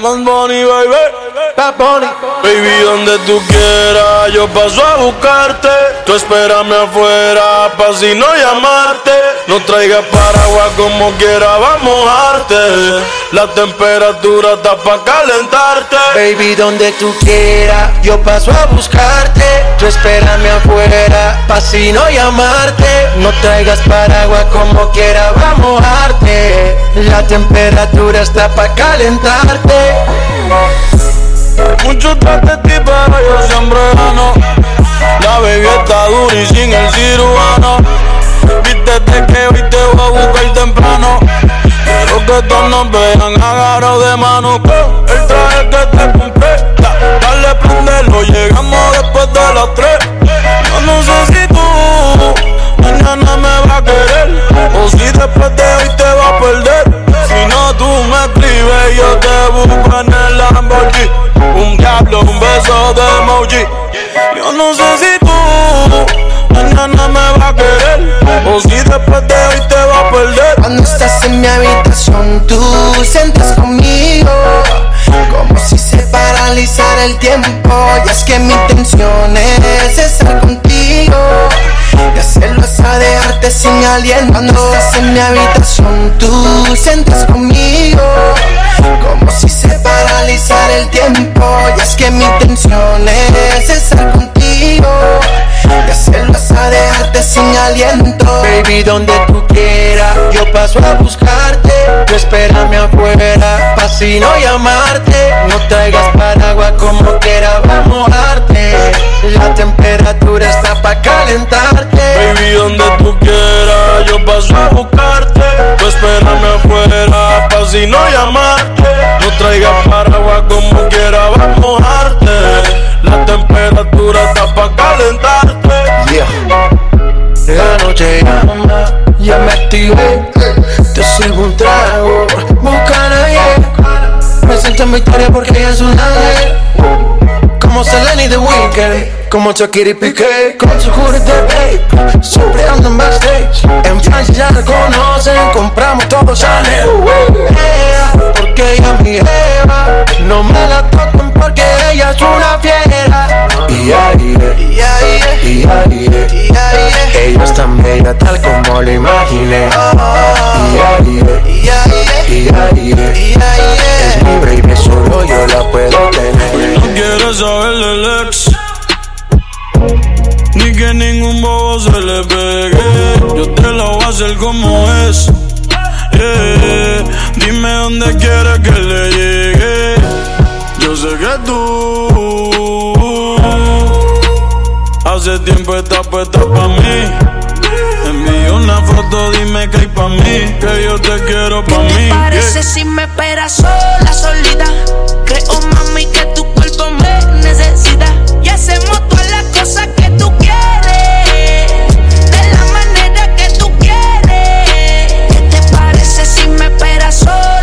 Más Bunny, baby. Bad Bunny. Baby, donde tú quieras, yo paso a buscarte. Tú espérame afuera, pa' si no llamarte. No traigas paraguas como quiera, vamos a mojarte. La temperatura está pa' calentarte. Baby, donde tú quieras, yo paso a buscarte. Tú espérame afuera, pa' si no llamarte. No traigas paraguas como quiera, vamos a mojarte. La temperatura está pa' calentarte. Mucho trate ti, pero yo siempre gano. La baby está dura y sin el cirujano. Viste que hoy te voy a buscar temprano. Quiero que todos nos vean agarrados de mano. El traje que te compré, dale prendelo. Llegamos después de las tres. Yo no sé si tú mañana me vas a querer. O si después de no sé si tú mañana me vas a querer. O si después de hoy te vas a perder. Cuando estás en mi habitación, tú sientas conmigo. Como si se paralizara el tiempo. Y es que mi intención es estar contigo. Y hacerlo hasta dejarte sin aliento. Cuando estás en mi habitación, tú sientas conmigo. Como si se paralizara el tiempo. Y es que mi intención es estar contigo. Y hacerlo hasta dejarte sin aliento. Baby, donde tú quieras, yo paso a buscarte. Tú espérame afuera, pa' si no llamarte. No traigas paraguas como quiera, vamos a mojarte. La temperatura está pa' calentarte. Baby, donde tú quieras, yo paso a buscarte. Tú espérame afuera, pa' si no llamarte. No traigas paraguas como quiera, vamos a mojarte. La temperatura noche llama, ya me activé. Te sirvo un trago, busca a nadie. Me siento en victoria porque ella es un ángel. Como Selena y The Weeknd, como Shakira y Piqué, con su jury de babe. Siempre ando en backstage. En Francia ya la conocen, compramos todo Chanel. Porque ella es mi. No me la toquen porque ella es una fiera. Y ahí, y ahí, y ahí, y ahí. Ella es tan bella tal como lo imaginé. Y ahí, y ahí, y ahí, Es mi baby, solo yo la puedo tener. No quieres saber del ex. Ni que ningún bobo se le pegue. Yo te lo voy a hacer como es. Yeah. Dime dónde quieres que le llegue. Yo sé que tú hace tiempo estás puesta pa' mí. Envío una foto, dime que hay pa' mí, que yo te quiero pa' ¿Qué mí. te parece yeah. si me esperas sola, solita? Creo, mami, que tu cuerpo me necesita. Y hacemos todas las cosas que tú quieres. De la manera que tú quieres. ¿Qué te parece si me esperas sola,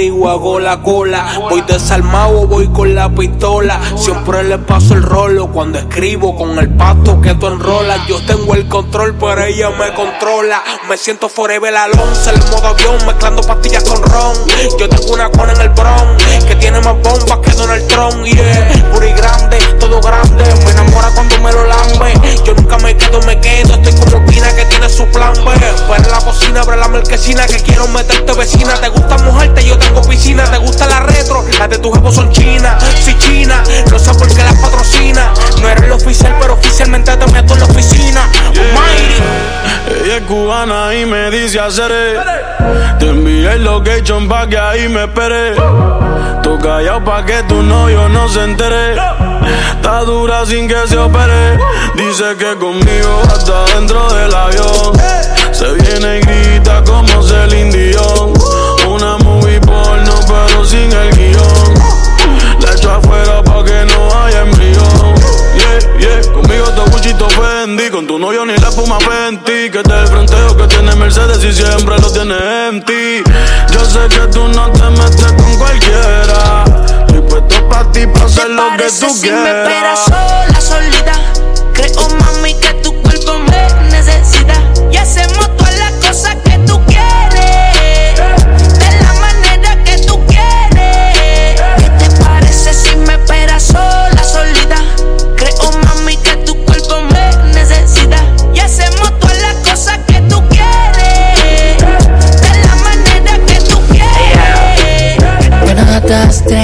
delivery o hago la cola. Voy desarmado voy con la pistola. Siempre le paso el rolo cuando escribo con el pasto que tú enrolas. Yo tengo el control, pero ella me controla. Me siento forever Alonso, el modo avión, mezclando pastillas con ron. Yo tengo una cona en el bron que tiene más bombas que Donald Trump. Yeah, puri grande, todo grande. Me enamora cuando me lo lambe. Yo nunca me quedo, me quedo. Estoy como Pina que tiene su plan B. Fuera la cocina, abre la marquesina que quiero meterte vecina. Te gusta mojarte, yo tengo piscina. Te gusta la retro, las de tus jefos son chinas. Si china, no sé por qué las patrocina. No eres el oficial, pero oficialmente te meto en la oficina. Almighty. Ella es cubana y me dice hacer Te envié el location pa' que ahí me espere. Tú callado pa' que tu novio no se entere. Está dura sin que se opere. Dice que conmigo hasta dentro del avión. Se viene y grita como Celine Dion. Pero sin el guion. La echo afuera pa' que no haya embrión. Yeah, yeah, conmigo todo Gucci, todo Fendi Con tu novio ni la espuma Fenty Que te el fronteo que tiene Mercedes y siempre lo tiene en ti Yo sé que tú no te metes con cualquiera Estoy Puesto pa' ti, pa' hacer lo que tú si quieras. me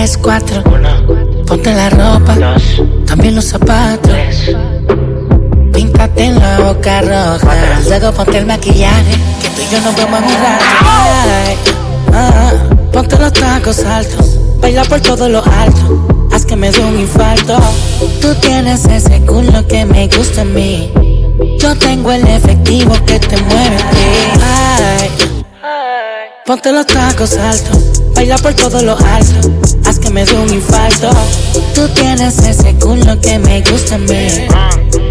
tres, cuatro. Ponte la ropa, también los zapatos. Píntate en la boca roja. Luego ponte el maquillaje, que tú y yo nos vemos en un. Ay, ah, ponte los tacos altos, baila por todo lo alto. Haz que me dé un infarto. Tú tienes ese culo que me gusta a mí. Yo tengo el efectivo que te mueve a ti. Ay, Ponte los tacos altos, baila por todo lo alto, haz que me dé un infarto. Tú tienes ese culo que me gusta a mí.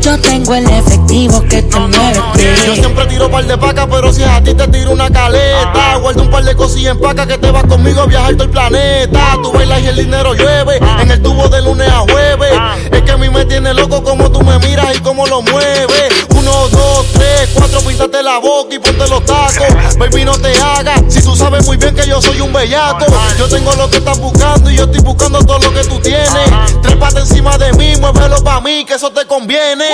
Yo tengo el efectivo que te mueve Yo siempre tiro par de pacas, pero si a ti te tiro una caleta. Guardo un par de cosillas en paca que te vas conmigo a viajar todo el planeta. Tú bailas y el dinero llueve, en el tubo de lunes a jueves. Es que a mí me tiene loco como tú me miras y cómo lo mueves. Uno, dos, tres, cuatro, píntate la boca y ponte los tacos. Baby, no te hagas, sabes muy bien que yo soy un bellaco. Yo tengo lo que estás buscando y yo estoy buscando todo lo que tú tienes. Trépate encima de mí, muévelo pa' mí, que eso te conviene.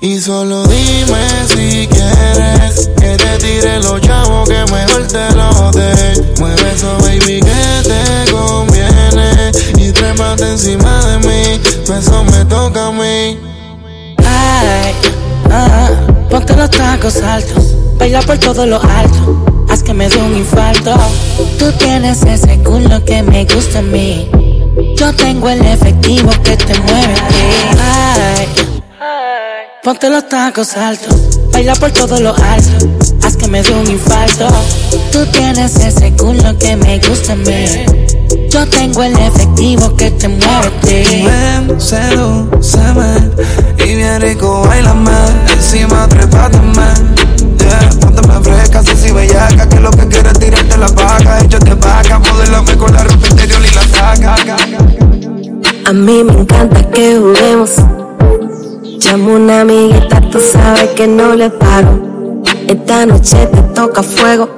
Y solo dime si quieres que te tire los chavos que mejor te los dé. Mueve eso, baby, que te conviene. Y trépate encima de mí, pues eso me toca a mí. Ay, ah, ponte los tacos altos, baila por todo lo alto, que me dé un infarto. Tú tienes ese culo que me gusta a mí. Yo tengo el efectivo que te mueve a ti. Ponte los tacos altos, baila por todo lo alto, haz que me dé un infarto. Tú tienes ese culo que me gusta a mí. Yo tengo el efectivo que te mueve a ti. Ven, y bien rico bailame Encima trépate, man Yeah, póntame fresca, sexy bellaca Que lo que quieres es tirarte la vaca Échate vaca, modelame con la ropa interior y la saca A mí me encanta que juguemos. Llamo una amiguita, tú sabes que no le pago. Esta noche te toca fuego.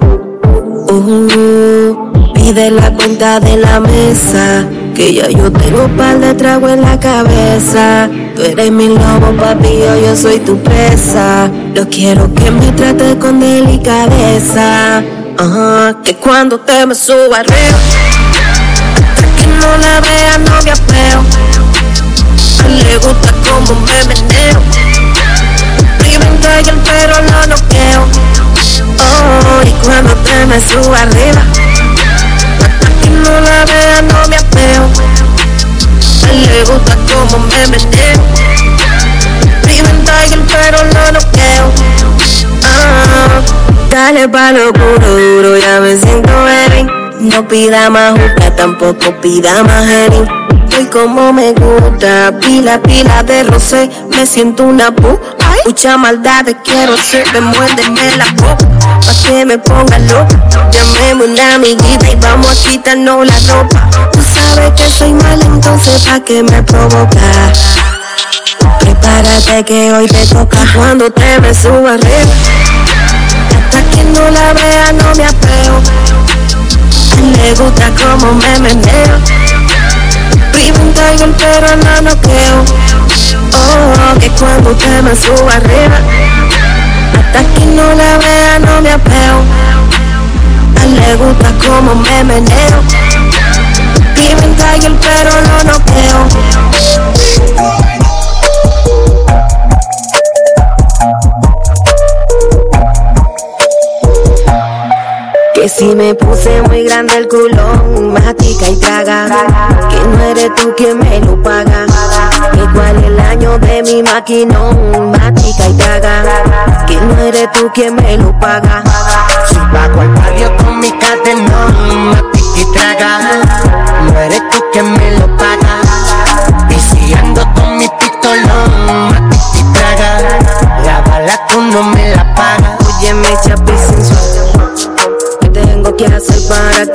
Uh, pide la cuenta de la mesa. Que ya yo tengo un par de trago en la cabeza. Tú eres mi lobo, papi, yo, yo soy tu presa. Yo quiero que me trates con delicadeza. Ajá, que cuando te me suba arriba que no la vea, no me apeo. Le gusta como me meneo. Viven el pero lo noqueo. Oh, y cuando te me suba arriba, que no la vea, no me apeo. Le gusta como me meneo. Viven el pero lo noqueo. Ah, dale pa' lo puro duro, ya me siento baby. No pida más juca, tampoco pida más heavy. Soy como me gusta, pila, pila de rosé. Me siento una pu, mucha maldad quiero ser. Me muérdeme la boca, pa' que me ponga loca. Llamemos una amiguita y vamos a quitarnos la ropa. Tú sabes que soy mala, entonces pa' que me provoca. Prepárate que hoy te toca cuando te me suba arriba. Hasta que no la vea, no me apeo. Le gusta como me meneo. Vivo un tiger pero no noqueo. Oh, que cuando usted me suba arriba, hasta que no la vea no me apeo. Le gusta como me meneo. Un tiger pero no noqueo. Que si me puse muy grande el culón, matica y traga. Que no eres tú quien me lo paga. Que cuál es el año de mi maquinón, matica y traga. Que no eres tú quien me lo paga. Si pago al barrio con mi catenón, matica y traga.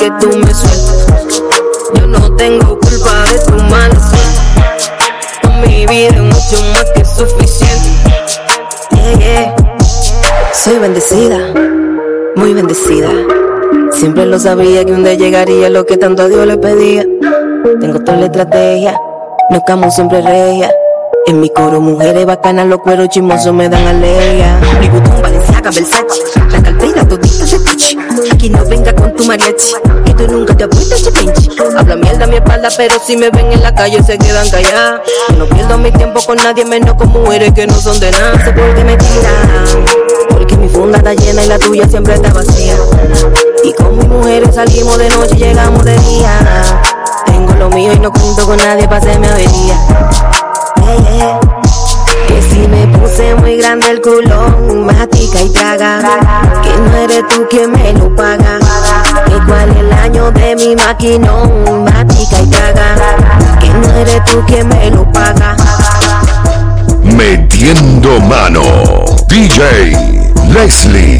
Que tú me sueltes? Yo no tengo culpa de tu mala suerte. Mi vida es mucho más que suficiente. Yeah, yeah. Soy bendecida, muy bendecida. Siempre lo sabía que un día llegaría lo que tanto a Dios le pedía. Tengo toda la estrategia, no camo siempre regia. En mi coro, mujeres bacanas, los cueros chismosos me dan alegría. Mi botón Valenciaga, Versace, la cartera Gucci. Aquí no venga con tu mariachi, que tú nunca te apuestas ese pinche. Habla mierda a mi espalda, pero si me ven en la calle se quedan calladas. no pierdo mi tiempo con nadie, menos con mujeres que no son de nada. Sé por qué me tiran, porque mi funda está llena y la tuya siempre está vacía. Y con mis mujeres salimos de noche y llegamos de día. Tengo lo mío y no cuento con nadie para hacerme avería. Que si me puse muy grande el culón, matica y traga. Que no eres tú quien me lo paga. Que cuál es el año de mi maquinón, matica y traga. Que no eres tú quien me lo paga. Metiendo mano, DJ Leslie.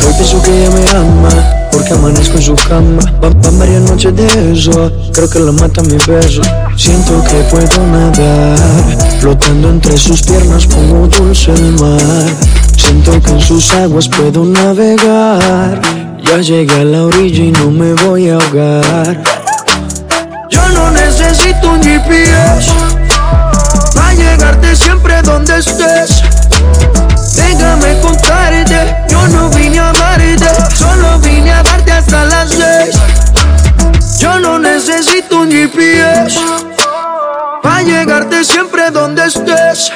Hoy pienso que ella me ama porque amanezco en su cama. Van varias noches de eso, creo que la mata mi beso. Siento que puedo nadar, flotando entre sus piernas como dulce el mar. Siento que en sus aguas puedo navegar. Ya llegué a la orilla y no me voy a ahogar. Yo no necesito un GPS para llegarte siempre donde estés. Déjame contarte, yo no vine a amarte, solo vine a darte hasta las seis. Yo no necesito un GPS para llegarte siempre donde estés.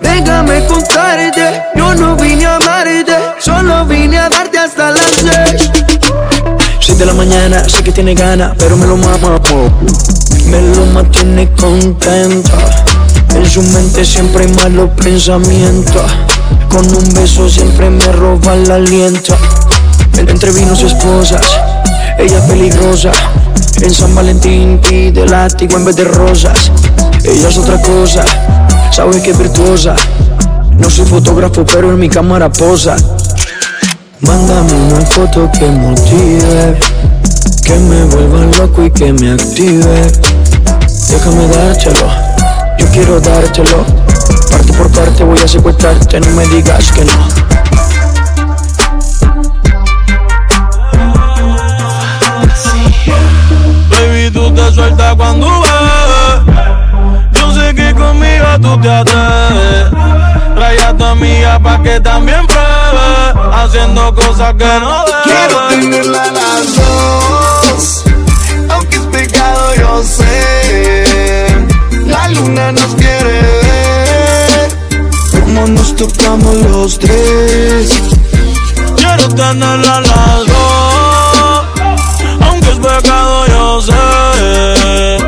Déjame contarte, yo no vine a amarte, solo vine a darte hasta las seis. Seis de la mañana, sé que tiene ganas, pero me lo mama, me lo mantiene contento. En su mente siempre hay malos pensamientos. Con un beso siempre me roba el aliento. Entre vinos y esposas, ella es peligrosa. En San Valentín pide látigo en vez de rosas. Ella es otra cosa, sabe que es virtuosa. No soy fotógrafo, pero en mi cámara posa. Mándame una foto que motive, que me vuelva loco y que me active. Déjame dártelo yo quiero dártelo. Parte por parte voy a secuestrarte, no me digas que no. Baby, tú te sueltas cuando ves. Yo sé que conmigo tú te atreves. Trae a tu amiga pa' que también pruebe. Haciendo cosas que no debes. Quiero tenerla a las dos. Aunque es pecado, yo sé luna nos quiere ver. Como nos tocamos los tres. Quiero tenerla a las. Aunque es pecado, yo sé.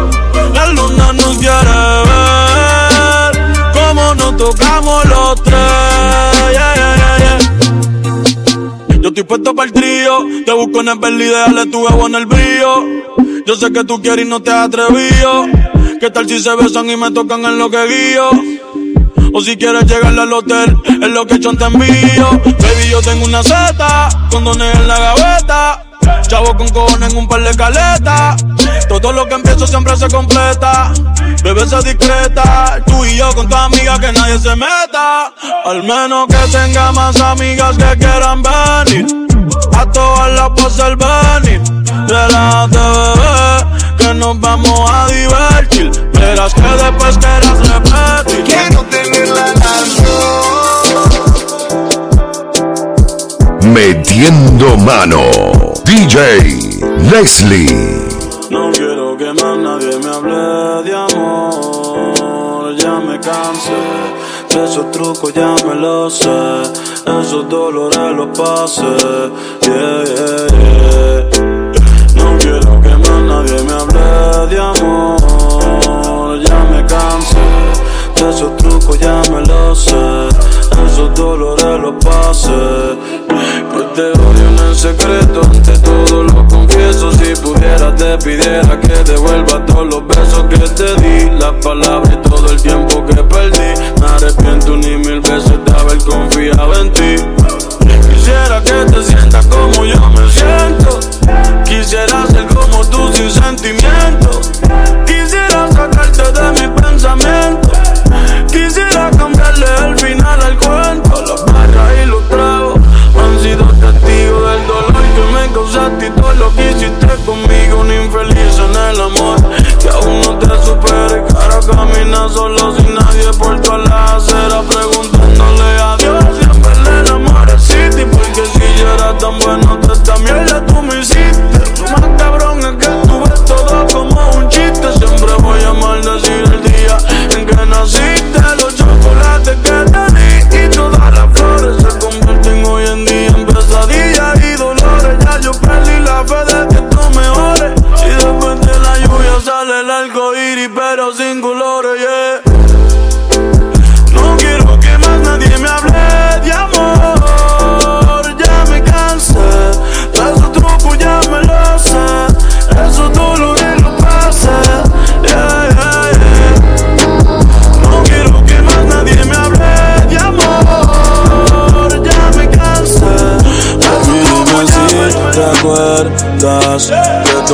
La luna nos quiere ver. Como nos tocamos los tres. Yo estoy puesto para el trío. Te busco en el verde y tu ego en el brillo. Yo sé que tú quieres y no te has atrevido. ¿Qué tal si se besan y me tocan en lo que guío? O si quieres llegar al hotel, es lo que yo te envío. Baby, yo tengo una Z, con dones en la gaveta. Chavo con cojones en un par de caletas. Todo lo que empiezo siempre se completa. Bebé, se discreta. Tú y yo con tu amiga que nadie se meta. Al menos que tenga más amigas que quieran venir. A todas las pasa el venir. Relájate, bebé que nos vamos a divertir. Verás que después quieras repetir. Quiero tenerla las dos. Metiendo mano. DJ Leslie. No quiero que más nadie me hable de amor. Ya me cansé de esos trucos, ya me lo sé. Esos dolores los pasé. Yeah, yeah, yeah nadie me de amor. Ya me cansé de esos trucos, ya me lo sé. Esos dolores los pasé. No te odio en el secreto, ante todo lo confieso. Si pudiera, te pidiera que devuelva todos los besos que te di. Las palabras y todo el tiempo que perdí. Me arrepiento ni mil veces de haber confiado en ti. feliz en el amor. Que aún no te supere, cara camina solo sin nadie por toda la acera. Pregunta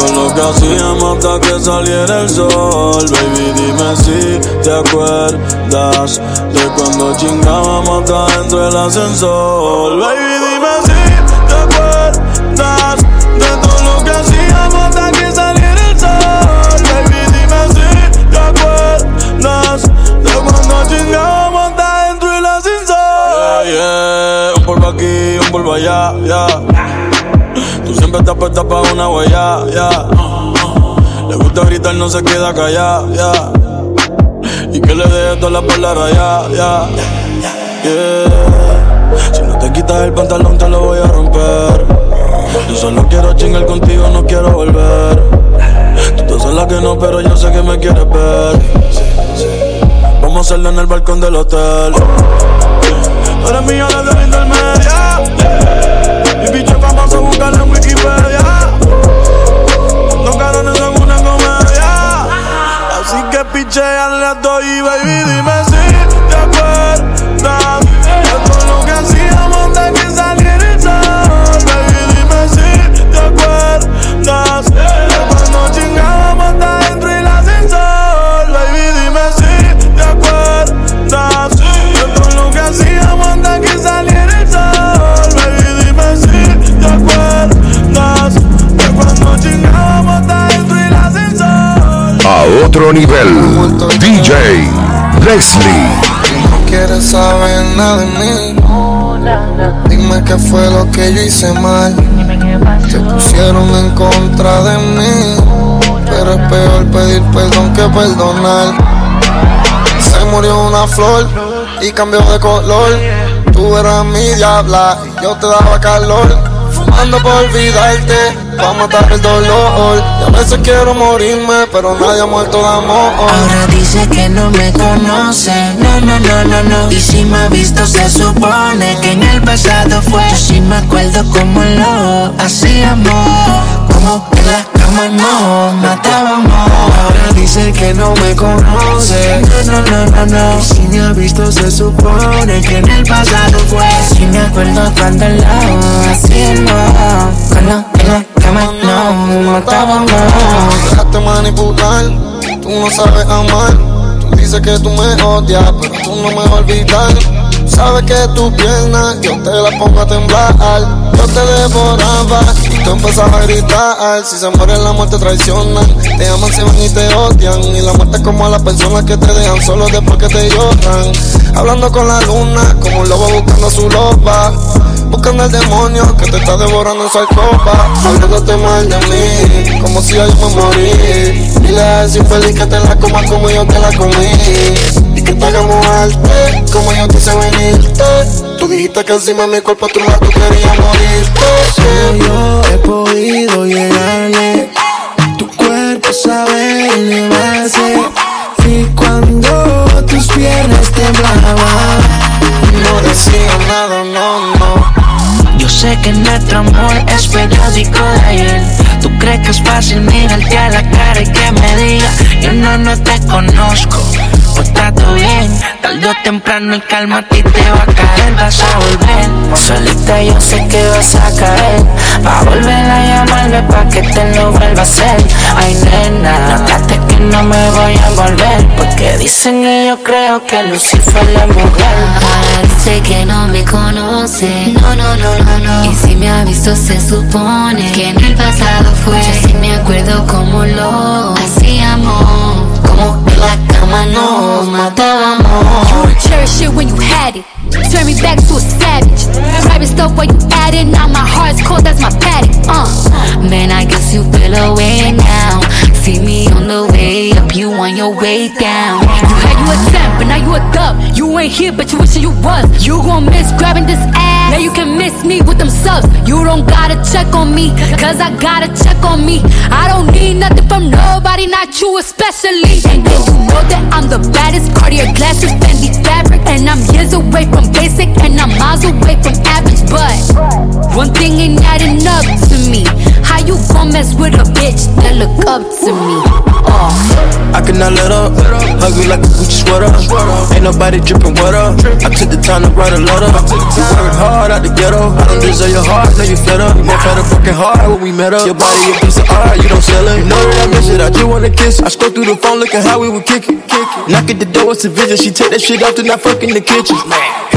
de todo lo que hacíamos hasta que saliera el sol. Baby, dime si te acuerdas de cuando chingábamos hasta dentro del ascensor. Baby, dime si te acuerdas de todo lo que hacíamos hasta que saliera el sol. Baby, dime si te acuerdas de cuando chingábamos hasta dentro del ascensor. Yeah, yeah. Un polvo aquí, un polvo allá, ya. Siempre estás puesta pa' una huella, ya. Le gusta gritar, no se queda callada, ya. Y que le deje toda la palabra, ya, ya. Yeah. Si no te quitas el pantalón, te lo voy a romper. Yo solo quiero chingar contigo, no quiero volver. Tú te sabes la que no, pero yo sé que me quieres ver. Vamos a hacerlo en el balcón del hotel. Tú eres mía desde intermedia. Mi bicho famoso, búscalo en Wikipedia. Dos carones son una comedia. Así que picheale a todo y baby, dime Nivel. DJ Leslie. No quieres saber nada de mí. Dime qué fue lo que yo hice mal. Te pusieron en contra de mí. Pero es peor pedir perdón que perdonar. Se murió una flor y cambió de color. Tú eras mi diabla y yo te daba calor. Fumando por olvidarte, pa' matar el dolor. Y a veces quiero morirme, pero nadie ha muerto de amor. Ahora dice que no me conoce, no, no, no, no, no. Y si me ha visto se supone que en el pasado fue. Yo sí me acuerdo como lo hacíamos, como la cama no matábamos. Ahora dice que no me conoce. No, no, no, no, no. Si me ha visto, se supone que en el pasado fue. Sí me acuerdo cuando lo hacíamos, cuando en la cama no matábamos. Dejaste manipular, tú no sabes amar. Tú dices que tú me odias, pero tú no me vas a olvidar. Sabes que tu pierna yo te la pongo a temblar. Yo te devoraba y tú empezabas a gritar. Si se mueren, la muerte traicionan. Te aman, se van y te odian. Y la muerte es como a las personas que te dejan solo después que te lloran. Hablando con la luna, como un lobo buscando su loba. Buscando al demonio que te está devorando en su alcoba. Hablándote mal de mí, como si yo me morí. Dile a ese infeliz que te la coma como yo te la comí. Que te hagamos arte, como yo te hice venirte. Tú dijiste que encima mi cuerpo tu lado tú querías morirte. Solo yo he podido llegarle. Tu cuerpo sabe elevarse. Y cuando tus piernas temblaban, No decía nada, no, no. Yo sé que nuestro amor es periódico de ayer. Tú crees que es fácil mirarte a la cara y que me diga Yo no, no te conozco. Todo bien, tarde temprano y calma a ti te va a caer, vas a volver. Solita yo sé que vas a caer. Va a volver a llamarme pa' que te lo vuelva a hacer. Ay, nena, notaste que no me voy a volver. Porque dicen y yo creo que Lucifer la mujer. Dice que no me conoce, no, no, no, no, no. Y si me ha visto se supone que en el pasado fue. Yo sí me acuerdo como lo hacíamos, la cama cama nos matábamos. You would cherish it when you had it. Turn me back to a savage. Private stuff while you at it. Now my heart's cold, that's my paddock. Uh. Man, I guess you feel away your way down. You had you a 10, but now you a dub. You ain't here, but you wishing you was. You gon' miss grabbing this ass. Now you can miss me with them subs. You don't gotta check on me, cause I gotta check on me. I don't need nothing from nobody, not you especially. And then you know that I'm the baddest. Cartier glasses, Fendi fabric. And I'm years away from basic, and I'm miles away from average. But one thing ain't adding up to me. How you gon' mess with a bitch that look up to me? Oh. I cannot let up. Hug me like a Gucci sweater. Ain't nobody dripping water. I took the time to write a letter. You worked hard out the ghetto. I don't deserve your heart, know you fed up. You never had a broken heart when we met up. Your body a piece of art, you don't sell it. You know that I miss it, I just wanna kiss. I scroll through the phone looking how we would kick it. Knock at the door, it's a visit. She take that shit off, then I fuck in the kitchen.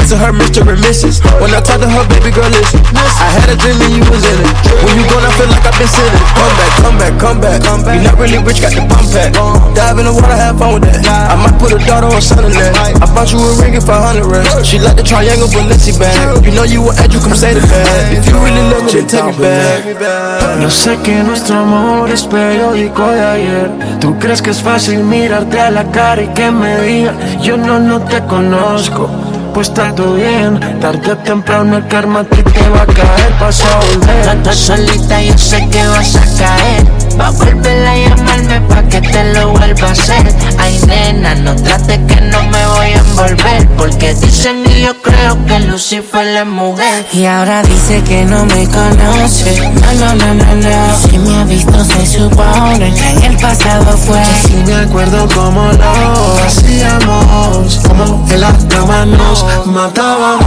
To her, Mr. and Mrs. When I talk to her, baby girl, listen. I had a dream and you was in it. When you gone, I feel like I've been sitting. Come back, come back, come back. You not really rich, got the pump pack. Dive in the water, have fun with that. I might put a daughter on son in that. I bought you a ring for a hundred racks. She like the triangle, but let's see bag. You know you an you come say the bag. If you really love me, then take me back. Yo sé que nuestro amor es periódico de ayer. Tú crees que es fácil mirarte a la cara y que me diga, yo no, no te conozco. Pues está todo bien, tarde o temprano el karma a ti te va a caer, vas a volver. Estás solita, yo sé que vas a caer. Va a volver a llamarme pa' que te lo vuelva a hacer. Ay, nena, no trate que no me voy a envolver. Porque dicen y yo creo que Lucifer es mujer. Y ahora dice que no me conoce. No, no, no, no, no. Si me ha visto, se supone que en el pasado fue. Si me acuerdo cómo lo hacíamos, como en la cama nos matábamos.